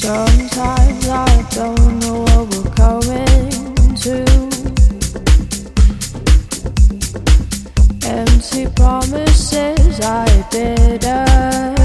Sometimes I don't know what we're coming to. Empty promises I better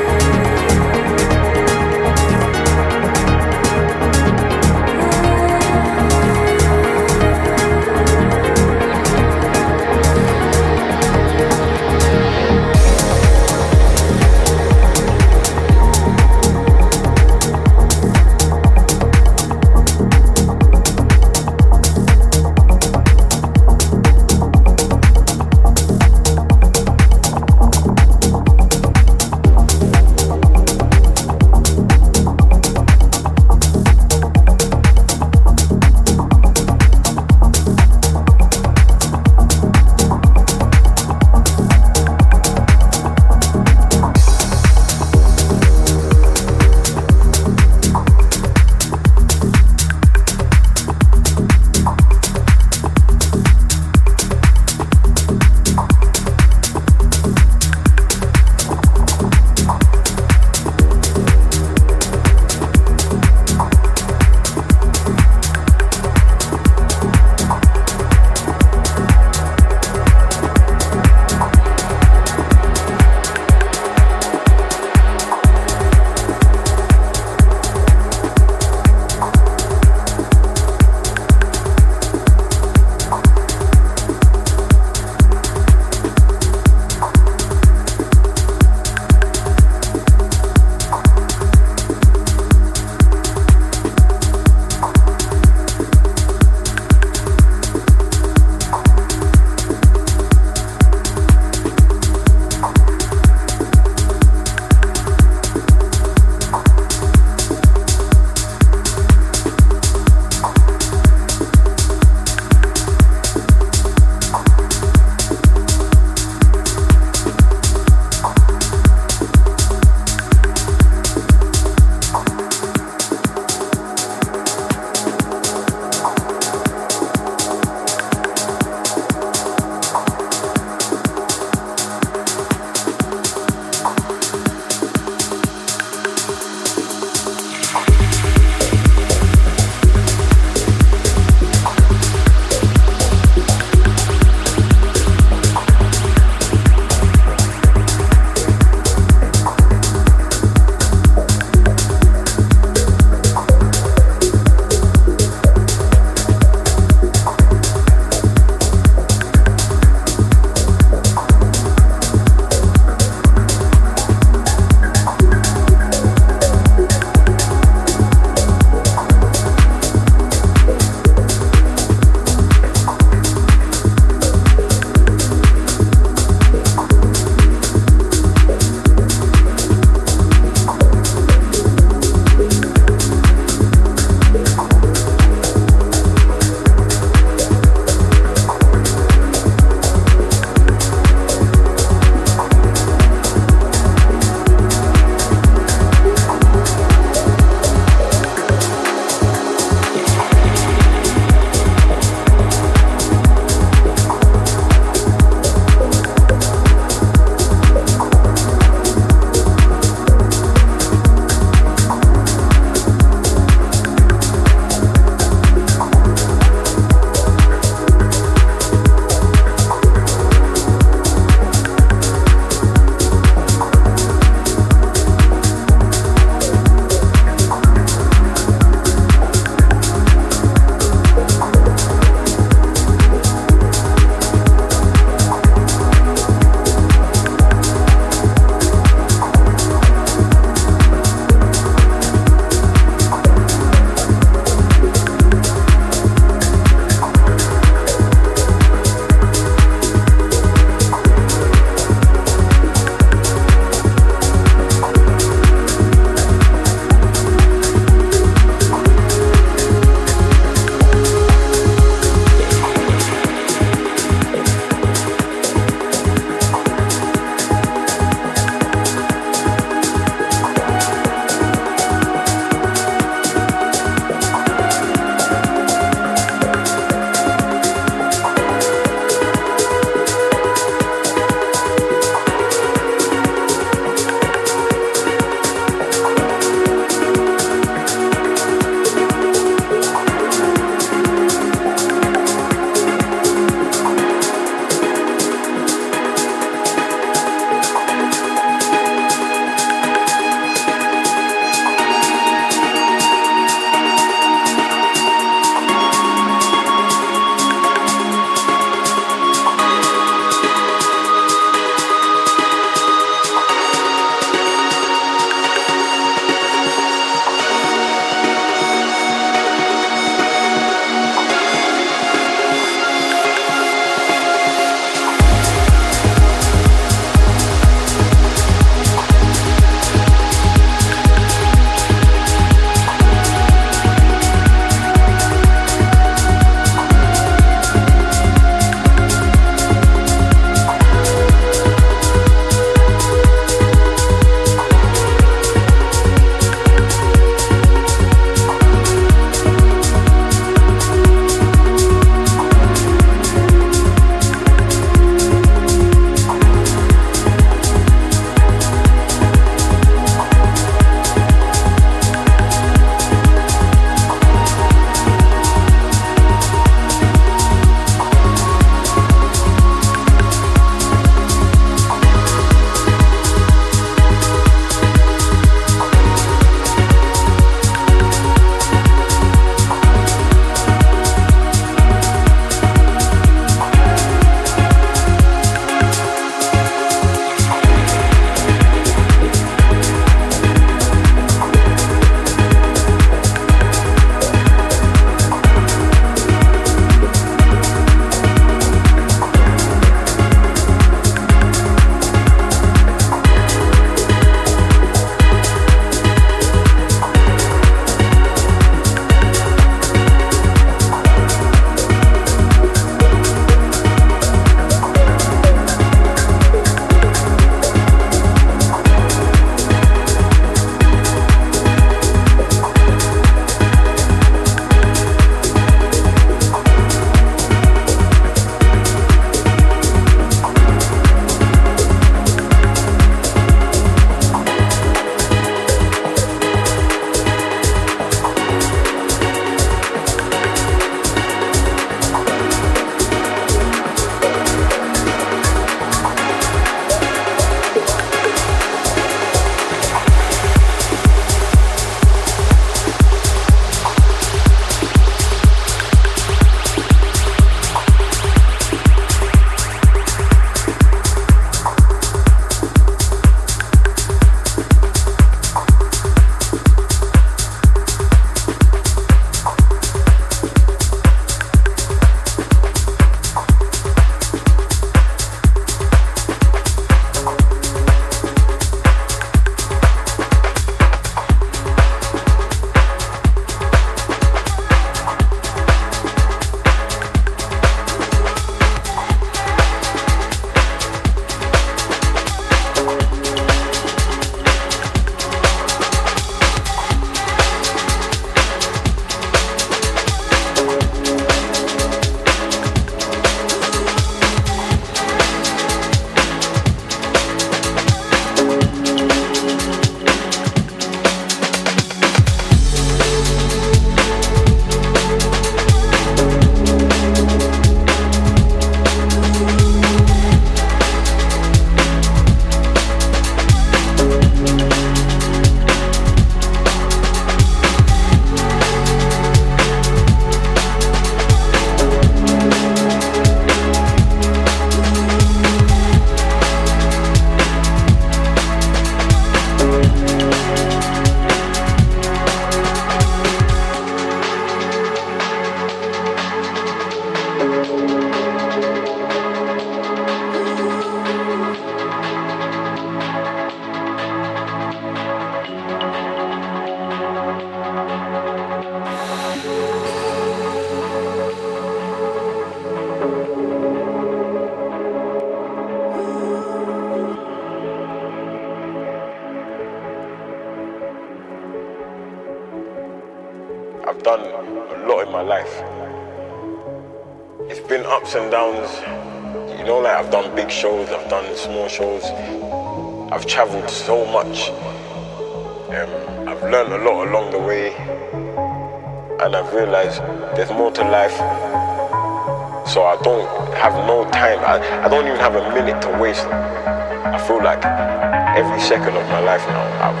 life now, I've,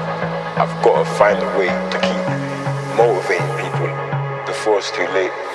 I've got to find a way to keep motivating people before it's too late.